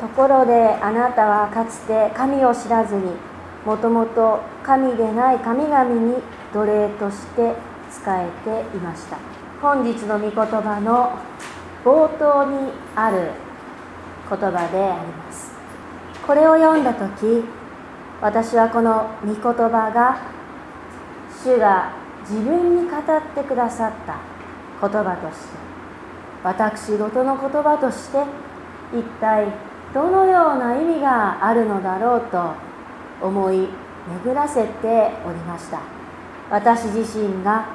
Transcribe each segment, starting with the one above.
ところであなたはかつて神を知らずにもともと神でない神々に奴隷として仕えていました。本日の御言葉の冒頭にある言葉であります。これを読んだ時私はこの御言葉が主が自分に語ってくださった言葉として私事の言葉として一体どのような意味があるのだろうと思い巡らせておりました。私自身が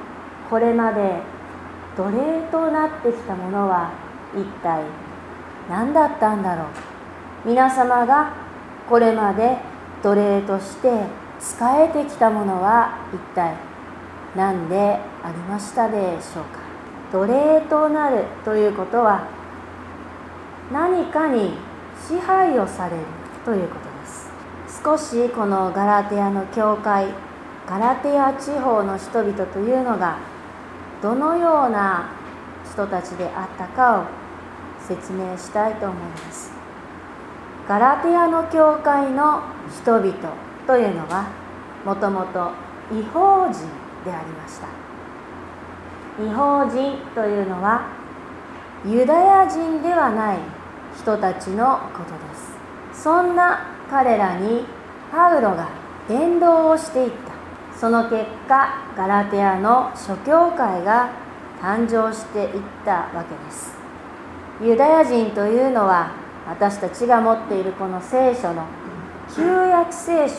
これまで奴隷となってきたものは一体何だったんだろう。皆様がこれまで奴隷として仕えてきたものは一体何でありましたでしょうか。奴隷となるということは何かに支配をされるということです。少しこのガラテヤの教会ガラテヤ地方の人々というのがどのような人たちであったかを説明したいと思います。ガラテヤの教会の人々というのはもともと違法人でありました。違法人というのはユダヤ人ではない人たちのことです。そんな彼らにパウロが伝道をしていった。その結果ガラテヤの諸教会が誕生していったわけです。ユダヤ人というのは私たちが持っているこの聖書の旧約聖書。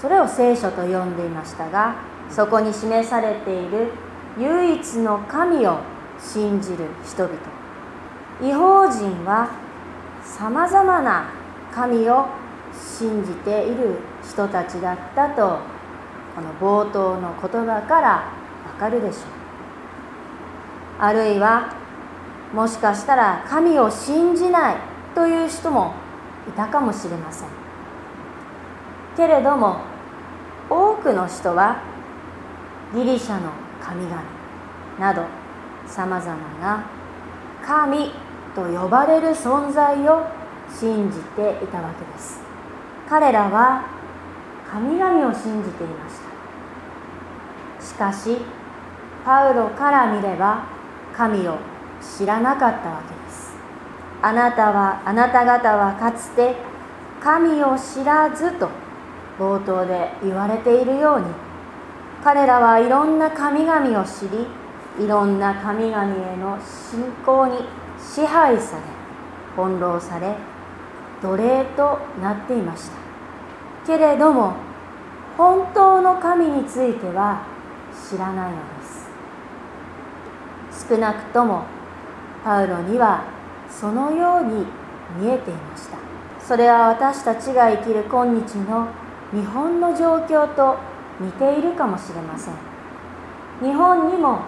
それを聖書と呼んでいましたがそこに示されている唯一の神を信じる人々。違法人はさまざまな神を信じている人たちだったとこの冒頭の言葉からわかるでしょう。あるいはもしかしたら神を信じないという人もいたかもしれません。けれども多くの人はギリシャの神々などさまざまな神と呼ばれる存在を信じていたわけです。彼らは神々を信じていました。しかしパウロから見れば神を知らなかったわけです。あなたはあなた方はかつて神を知らずと冒頭で言われているように彼らはいろんな神々を知りいろんな神々への信仰に支配され翻弄され奴隷となっていました。けれども本当の神については知らないのです。少なくともパウロにはそのように見えていました。それは私たちが生きる今日の日本の状況と似ているかもしれません。日本にも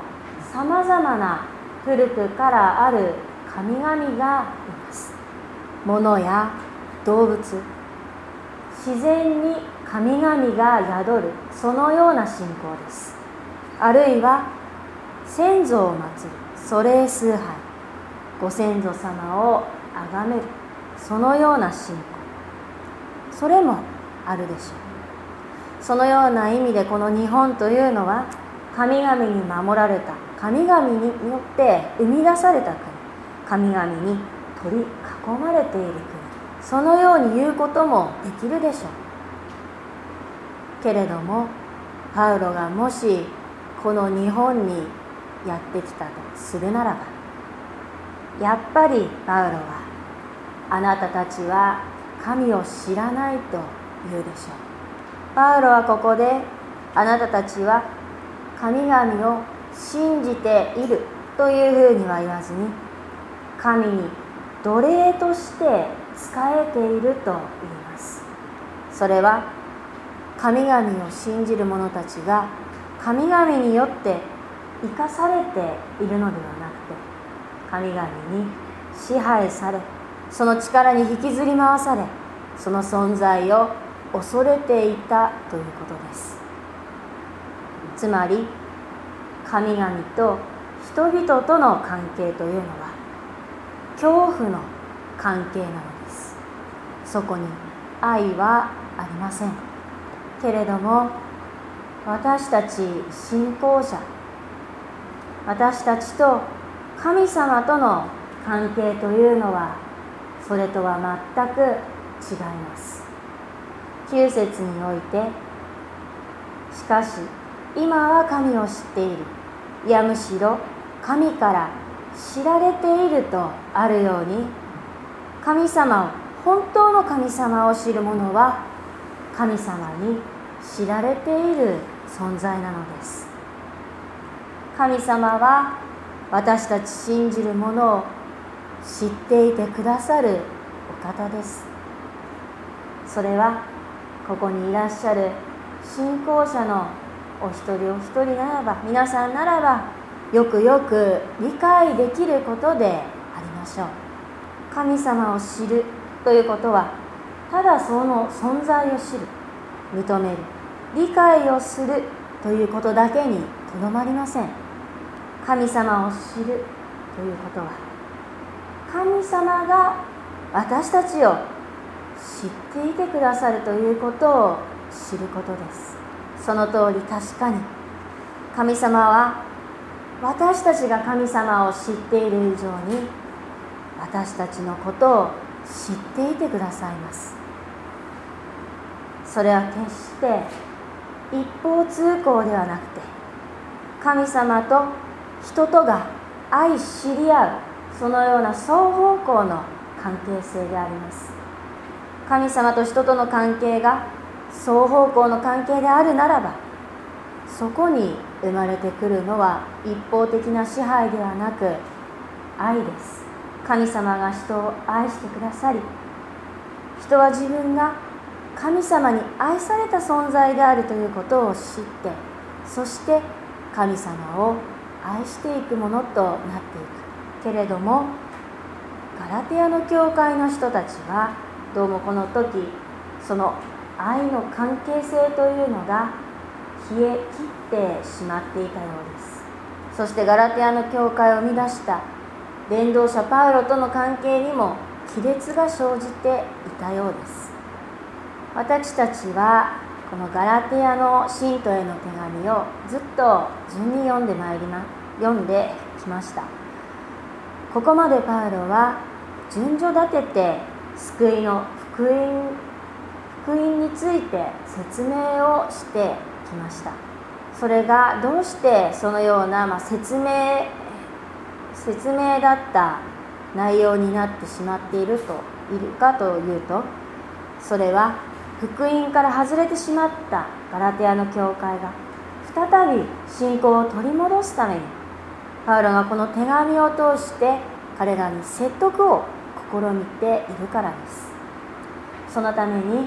さまざまな古くからある神々がいます。物や動物自然に神々が宿るそのような信仰です。あるいは先祖を祀る祖霊崇拝ご先祖様を崇めるそのような信仰。それもあるでしょう。そのような意味でこの日本というのは神々に守られた神々によって生み出された国神々に取り囲まれている国そのように言うこともできるでしょう。けれどもパウロがもしこの日本にやってきたとするならばやっぱりパウロはあなたたちは神を知らないと言うでしょう。パウロはここであなたたちは神々を信じているというふうには言わずに神に奴隷として仕えていると言います。それは神々を信じる者たちが神々によって生かされているのではなくて神々に支配されその力に引きずり回されその存在を恐れていたということです。つまり神々と人々との関係というのは恐怖の関係なのです。そこに愛はありません。けれども私たち信仰者私たちと神様との関係というのはそれとは全く違います。9節においてしかし今は神を知っている。いやむしろ神から知られているとあるように神様を本当の神様を知る者は神様に知られている存在なのです。神様は私たち信じる者を知っていてくださるお方です。それはここにいらっしゃる信仰者のお一人お一人ならば皆さんならばよくよく理解できることでありましょう。神様を知るということはただその存在を知る認める理解をするということだけにとどまりません。神様を知るということは神様が私たちを知っていてくださるということを知ることです。その通り確かに。神様は私たちが神様を知っている以上に私たちのことを知っていてくださいます。それは決して一方通行ではなくて神様と人とが愛知り合うそのような双方向の関係性であります。神様と人との関係が双方向の関係であるならばそこに生まれてくるのは一方的な支配ではなく愛です。神様が人を愛してくださり人は自分が神様に愛された存在であるということを知ってそして神様を愛していくものとなっていく。けれどもガラテヤの教会の人たちはどうもこの時その愛の関係性というのが消え切ってしまっていたようです。そしてガラテヤの教会を生み出した伝道者パウロとの関係にも亀裂が生じていたようです。私たちはこのガラテヤの信徒への手紙をずっと順に読んでまいりま読んできました。ここまでパウロは順序立てて救いの福音福音について説明をしてきました。それがどうしてそのような、まあ、説明説明だった内容になってしまっているといるかというとそれは福音から外れてしまったガラテヤの教会が再び信仰を取り戻すためにパウロがこの手紙を通して彼らに説得を試みているからです。そのために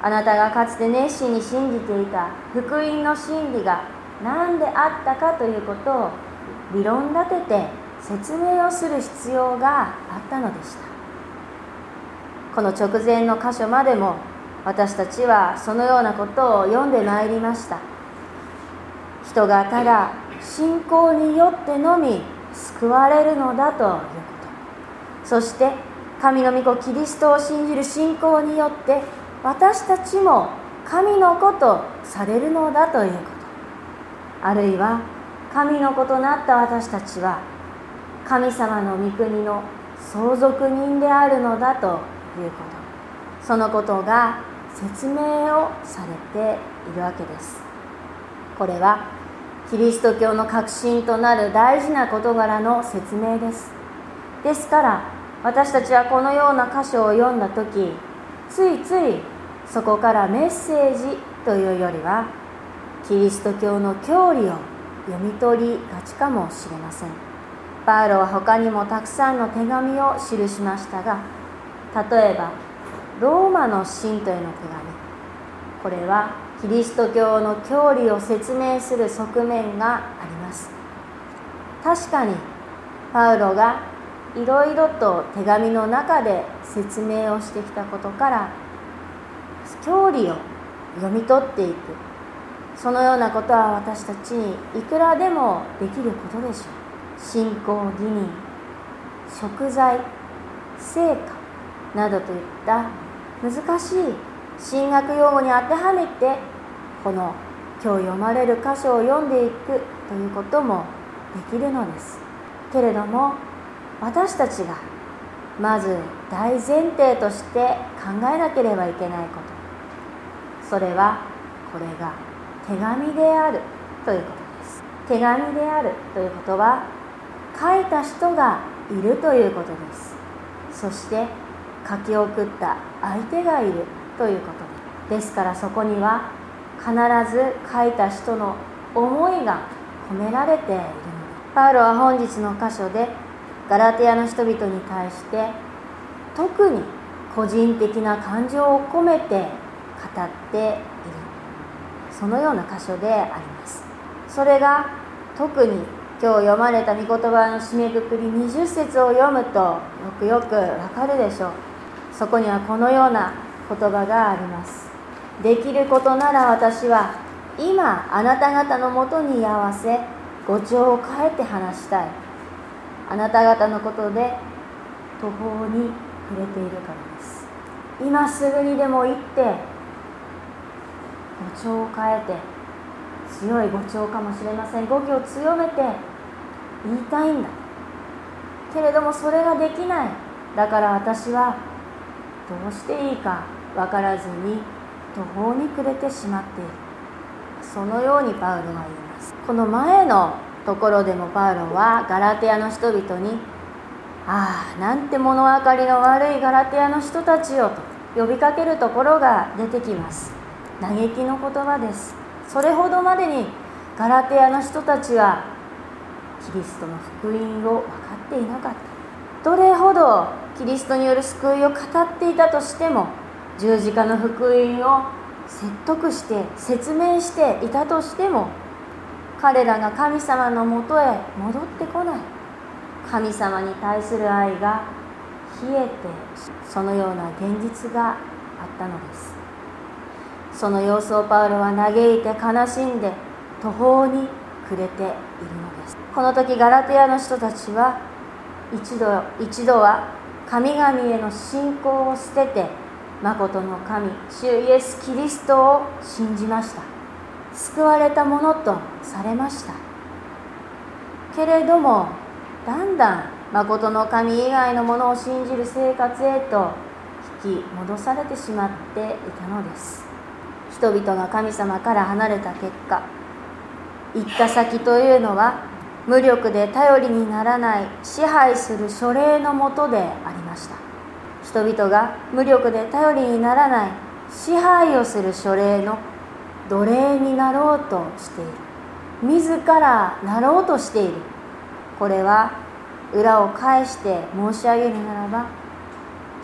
あなたがかつて熱心に信じていた福音の真理が何であったかということを理論立てて説明をする必要があったのでした。この直前の箇所までも私たちはそのようなことを読んでまいりました。人がただ信仰によってのみ救われるのだということ。そして神の御子キリストを信じる信仰によって私たちも神の子とされるのだと。いうことあるいは神の子となった私たちは神様の御国の相続人であるのだということ。そのことが説明をされているわけです。これはキリスト教の核心となる大事な事柄の説明です。ですから私たちはこのような箇所を読んだ時ついついそこからメッセージというよりはキリスト教の教理を読み取りがちかもしれません。パウロは他にもたくさんの手紙を記しましたが例えばローマの信徒への手紙。これはキリスト教の教理を説明する側面があります。確かにパウロがいろいろと手紙の中で説明をしてきたことから教理を読み取っていく。そのようなことは私たちにいくらでもできることでしょう。信仰義人食材成果などといった難しい神学用語に当てはめてこの今日読まれる箇所を読んでいくということもできるのです。けれども私たちがまず大前提として考えなければいけないこと。それはこれが手紙であるということです。手紙であるということは書いた人がいるということです。そして書き送った相手がいるということ。ですからそこには必ず書いた人の思いが込められているのですパウロは本日の箇所でガラテヤの人々に対して特に個人的な感情を込めて語っている。そのような箇所であります。それが特に今日読まれた御言葉の締めくくり20節を読むとよくよくわかるでしょう。そこにはこのような言葉があります。できることなら私は今あなた方のもとに居合わせ語調を変えて話したい。あなた方のことで途方に触れているからです。今すぐにでも行って語調を変えて強い語調かもしれません。語気を強めて言いたいんだ。けれどもそれができない。だから私はどうしていいか分からずに途方に暮れてしまっている。そのようにパウロは言います。この前のところでもパウロはガラテヤの人々に「ああなんて物分かりの悪いガラテヤの人たちよ」と呼びかけるところが出てきます。嘆きの言葉です。それほどまでにガラテヤの人たちはキリストの福音を分かっていなかった。どれほどキリストによる救いを語っていたとしても十字架の福音を説得して説明していたとしても彼らが神様のもとへ戻ってこない。神様に対する愛が冷えてそのような現実があったのです。その様子をパウロは嘆いて悲しんで途方に暮れているのです。この時ガラテヤの人たちは一度一度は神々への信仰を捨てて誠の神主イエス・キリストを信じました。救われたものとされました。けれどもだんだん誠の神以外のものを信じる生活へと引き戻されてしまっていたのです。人々が神様から離れた結果行った先というのは無力で頼りにならない支配する書類のもとでありました。人々が無力で頼りにならない支配をする書類の奴隷になろうとしている。自らなろうとしている。これは裏を返して申し上げるならば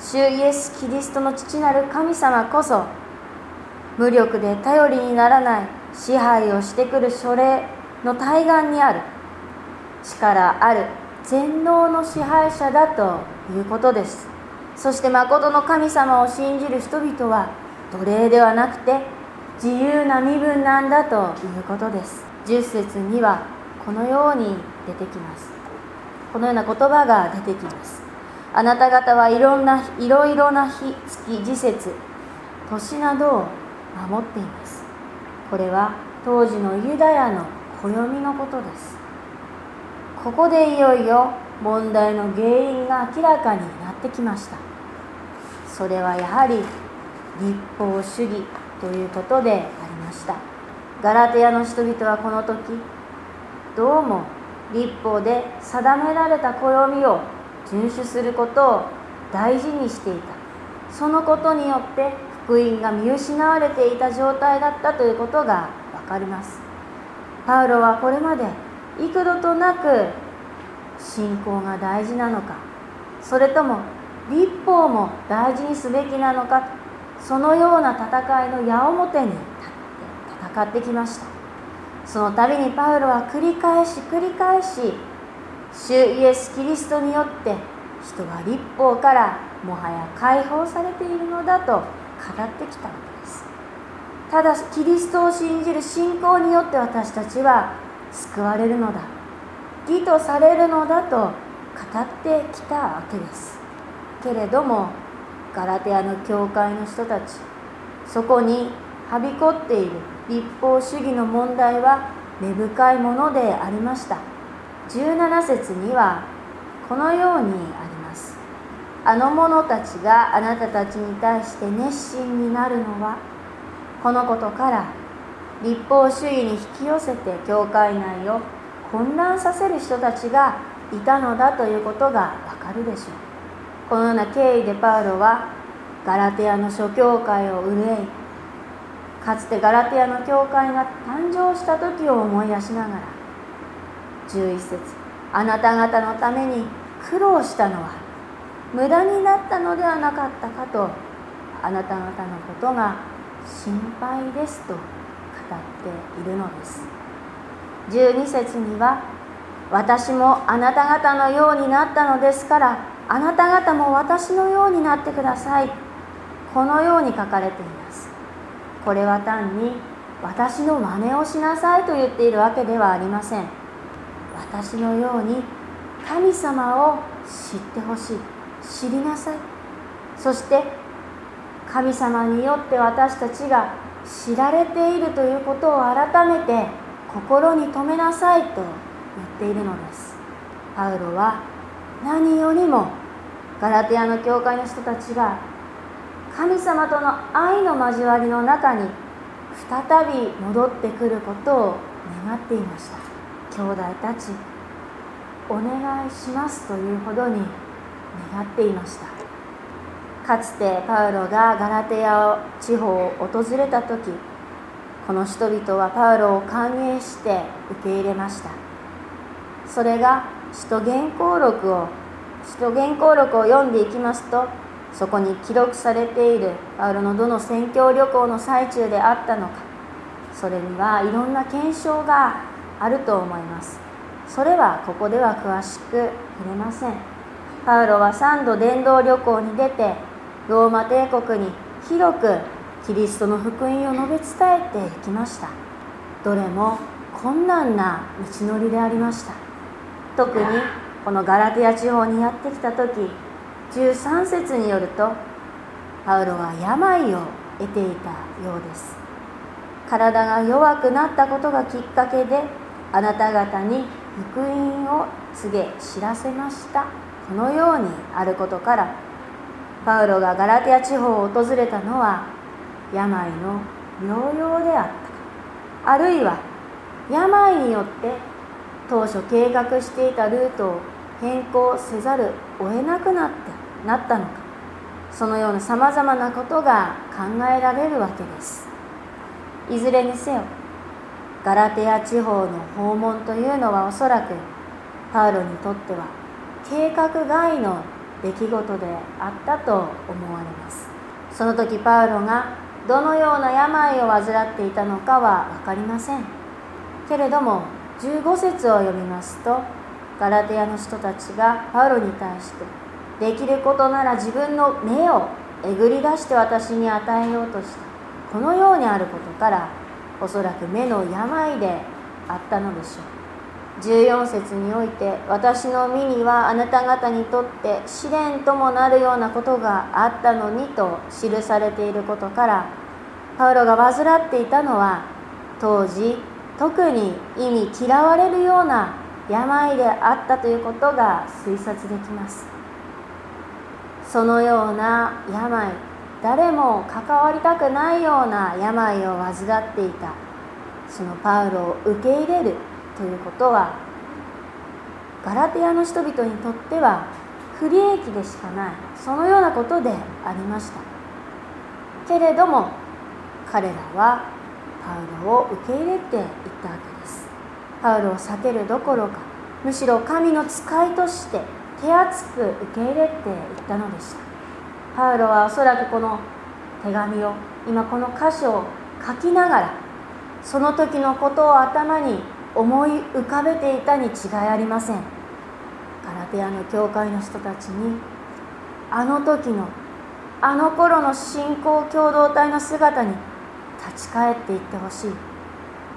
主イエス・キリストの父なる神様こそ無力で頼りにならない支配をしてくる書類の対岸にある。力ある全能の支配者だということです。そして誠の神様を信じる人々は奴隷ではなくて自由な身分なんだということです。10節にはこのように出てきます。このような言葉が出てきます。あなた方はいろんないろいろな日月時節年などを守っています。これは当時のユダヤの暦のことです。ここでいよいよ問題の原因が明らかになってきました。それはやはり立法主義。ということでありました。ガラテヤの人々はこの時どうも立法で定められた暦を遵守することを大事にしていた。そのことによって福音が見失われていた状態だったということが分かります。パウロはこれまで幾度となく信仰が大事なのかそれとも立法も大事にすべきなのかそのような戦いの矢面に立って戦ってきました。その度にパウロは繰り返し繰り返し主イエス・キリストによって人は立法からもはや解放されているのだと語ってきたわけです。ただキリストを信じる信仰によって私たちは救われるのだ義とされるのだと語ってきたわけです。けれどもガラテアの教会の人たち。そこにはびこっている立法主義の問題は根深いものでありました。17節にはこのようにあります。あの者たちがあなたたちに対して熱心になるのはこのことから立法主義に引き寄せて教会内を混乱させる人たちがいたのだということがわかるでしょう。このような経緯でパウロはガラテヤの諸教会を憂いかつてガラテヤの教会が誕生した時を思い出しながら11節あなた方のために苦労したのは無駄になったのではなかったかとあなた方のことが心配ですと語っているのです。12節には私もあなた方のようになったのですからあなた方も私のようになってください。このように書かれています。これは単に私の真似をしなさいと言っているわけではありません。私のように神様を知ってほしい。知りなさい。そして神様によって私たちが知られているということを改めて心に留めなさいと言っているのです。パウロは何よりもガラテヤの教会の人たちが神様との愛の交わりの中に再び戻ってくることを願っていました。兄弟たちお願いしますというほどに願っていました。かつてパウロがガラテヤ地方を訪れた時この人々はパウロを歓迎して受け入れました。それが使徒原稿録を使徒原稿録を読んでいきますとそこに記録されているパウロのどの宣教旅行の最中であったのかそれにはいろんな検証があると思います。それはここでは詳しく触れません。パウロは3度伝道旅行に出てローマ帝国に広くキリストの福音を述べ伝えていきました。どれも困難な道のりでありました。特にこのガラテヤ地方にやってきた時13節によるとパウロは病を得ていたようです。体が弱くなったことがきっかけであなた方に福音を告げ知らせました。このようにあることからパウロがガラテヤ地方を訪れたのは病の療養であった。あるいは病によって当初計画していたルートを変更せざるを得なくなってなったのか。そのようなさまざまなことが考えられるわけです。いずれにせよガラテヤ地方の訪問というのはおそらくパウロにとっては計画外の出来事であったと思われます。その時パウロがどのような病を患っていたのかは分かりません。けれども15節を読みますとガラテヤの人たちがパウロに対してできることなら自分の目をえぐり出して私に与えようとした。このようにあることからおそらく目の病であったのでしょう。14節において私の身にはあなた方にとって試練ともなるようなことがあったのにと記されていることからパウロが患っていたのは当時特に意味嫌われるような病であったということが推察できます。そのような病誰も関わりたくないような病を患っていた。そのパウロを受け入れるということはガラテヤの人々にとっては不利益でしかない。そのようなことでありました。けれども彼らはパウロを受け入れていったわけです。パウロを避けるどころかむしろ神の使いとして手厚く受け入れていったのでした。パウロはおそらくこの手紙を今この箇所を書きながらその時のことを頭に思い浮かべていたに違いありません。ガラテヤの教会の人たちにあの時のあの頃の信仰共同体の姿に立ち返っていってほしい。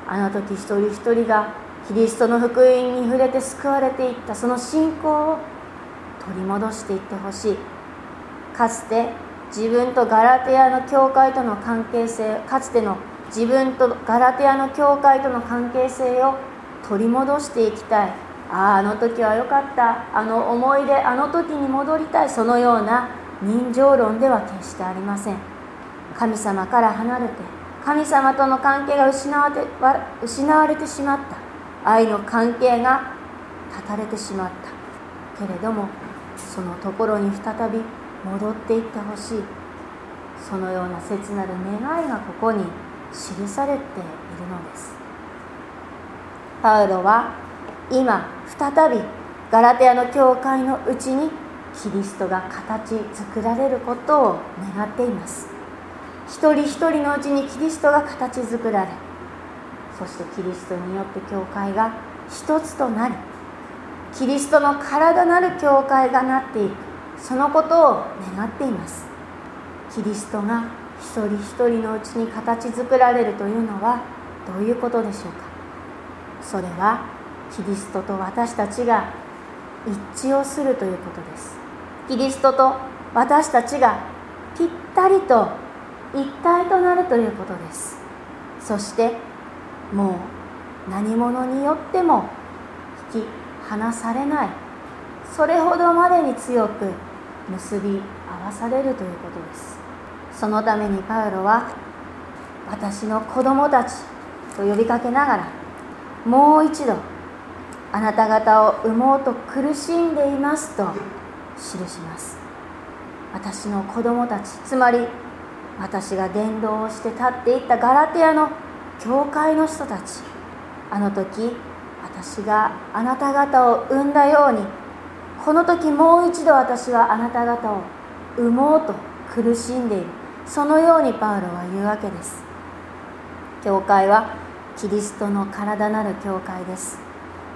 あの時一人一人がキリストの福音に触れて救われていったその信仰を取り戻していってほしい。かつて自分とガラテヤの教会との関係性かつての自分とガラテヤの教会との関係性を取り戻していきたい。あああの時は良かった。あの思い出あの時に戻りたい。そのような人情論では決してありません。神様から離れて神様との関係が失われて失われてしまった。愛の関係が断たれてしまった。けれどもそのところに再び戻っていってほしい。そのような切なる願いがここに記されているのです。パウロは今再びガラテヤの教会のうちにキリストが形作られることを願っています。一人一人のうちにキリストが形作られそしてキリストによって教会が一つとなりキリストの体なる教会がなっていくそのことを願っています。キリストが一人一人のうちに形作られるというのはどういうことでしょうか？それはキリストと私たちが一致をするということです。キリストと私たちがぴったりと一体となるということです。そしてもう何者によっても引き離されない。それほどまでに強く結び合わされるということです。そのためにパウロは私の子供たちと呼びかけながらもう一度あなた方を産もうと苦しんでいますと記します。私の子供たちつまり私が伝道をして立っていったガラテヤの教会の人たち。あの時私があなた方を産んだようにこの時もう一度私はあなた方を産もうと苦しんでいる。そのようにパウロは言うわけです。教会はキリストの体なる教会です。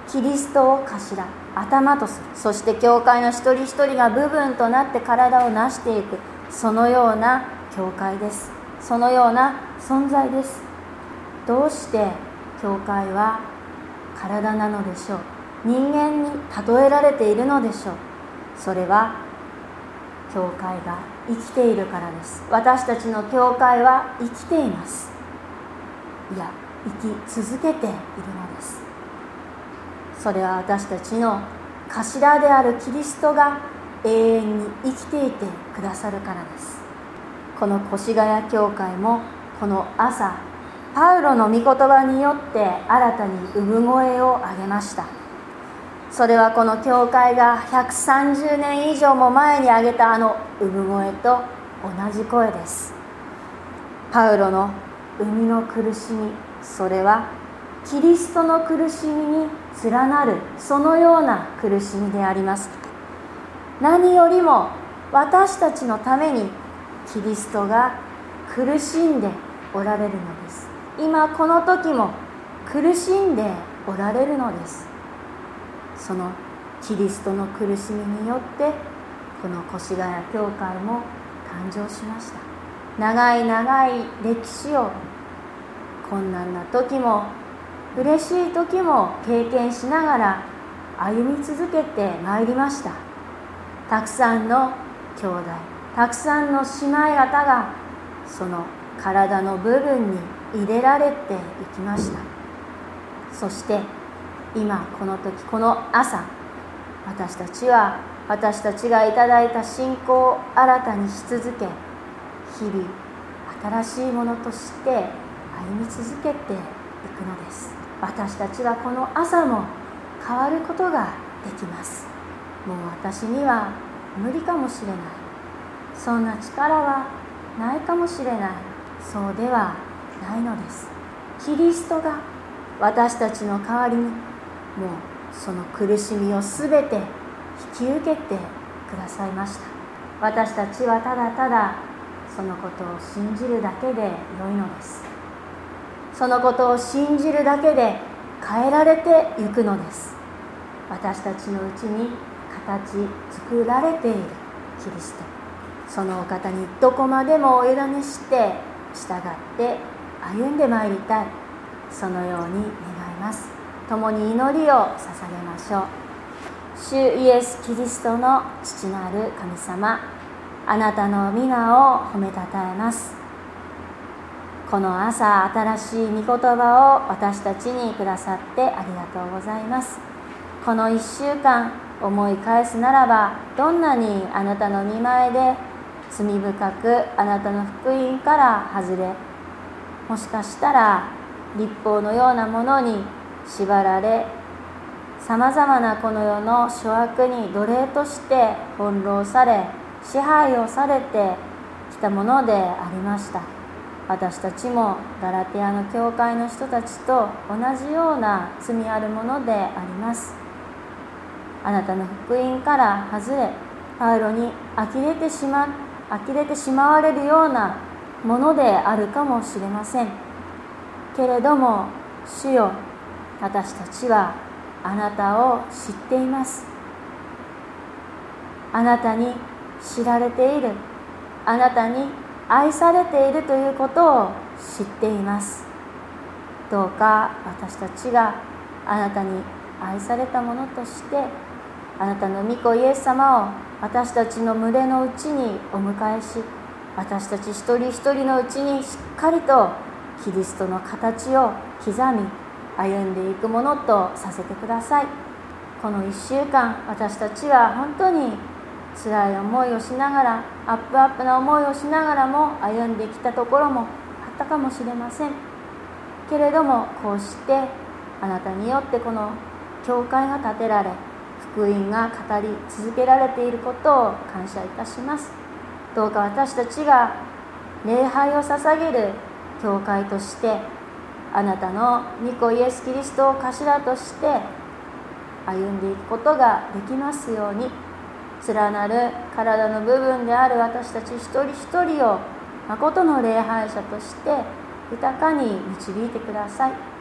キリストを頭頭とする。そして教会の一人一人が部分となって体を成していく。そのような教会です。そのような存在です。どうして教会は体なのでしょう？人間に例えられているのでしょう？それは教会が生きているからです。私たちの教会は生きています。いや生き続けているのです。それは私たちの頭であるキリストが永遠に生きていてくださるからです。この越谷教会もこの朝パウロの御言葉によって新たに産声を上げました。それはこの教会が130年以上も前に挙げたあの産声と同じ声です。パウロの生みの苦しみそれはキリストの苦しみに連なるそのような苦しみであります。何よりも私たちのためにキリストが苦しんでおられるのです。今この時も苦しんでおられるのです。そのキリストの苦しみによってこの越谷教会も誕生しました。長い長い歴史を困難な時も嬉しい時も経験しながら歩み続けてまいりました。たくさんの兄弟たくさんの姉妹方がその体の部分に入れられていきました。そして今この時この朝私たちは私たちがいただいた信仰を新たにし続け日々新しいものとして歩み続けていくのです。私たちはこの朝も変わることができます。もう私には無理かもしれない。そんな力はないかもしれない。そうではないのです。キリストが私たちの代わりにもうその苦しみを全て引き受けてくださいました。私たちはただただそのことを信じるだけで良いのです。そのことを信じるだけで変えられてゆくのです。私たちのうちに形作られているキリスト。そのお方にどこまでもお委ねして従って歩んでまいりたい。そのように願います。共に祈りを捧げましょう。主イエス・キリストの父なる神様あなたの皆を褒めたたえます。この朝新しい御言葉を私たちにくださってありがとうございます。この1週間思い返すならばどんなにあなたの見前で罪深くあなたの福音から外れもしかしたら立法のようなものに縛られさまざまなこの世の諸悪に奴隷として翻弄され支配をされてきたものでありました。私たちもガラテヤの教会の人たちと同じような罪あるものであります。あなたの福音から外れパウロに呆れてしまっ呆れてしまわれるようなものであるかもしれません。けれども主よ私たちはあなたを知っています。あなたに知られている。あなたに愛されているということを知っています。どうか私たちがあなたに愛されたものとしてあなたの御子イエス様を私たちの群れのうちにお迎えし私たち一人一人のうちにしっかりとキリストの形を刻み歩んでいくものとさせてください。この1週間私たちは本当に辛い思いをしながらアップアップな思いをしながらも歩んできたところもあったかもしれません。けれどもこうしてあなたによってこの教会が建てられ福音が語り続けられていることを感謝いたします。どうか私たちが礼拝を捧げる教会としてあなたの御子イエス・キリストを頭として歩んでいくことができますように。連なる体の部分である私たち一人一人を誠の礼拝者として豊かに導いてください。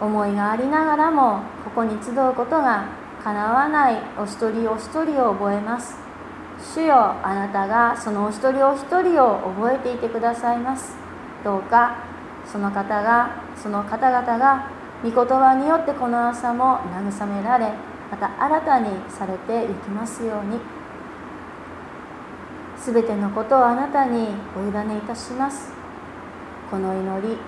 思いがありながらもここに集うことがかなわないお一人お一人を覚えます。主よあなたがそのお一人お一人を覚えていてくださいます。どうかその方がその方々が御言葉によってこの朝も慰められまた新たにされていきますように。すべてのことをあなたにお委ねいたします。この祈り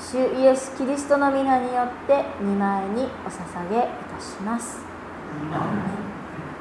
主イエス・キリストの皆によって見舞いにお捧げいたします。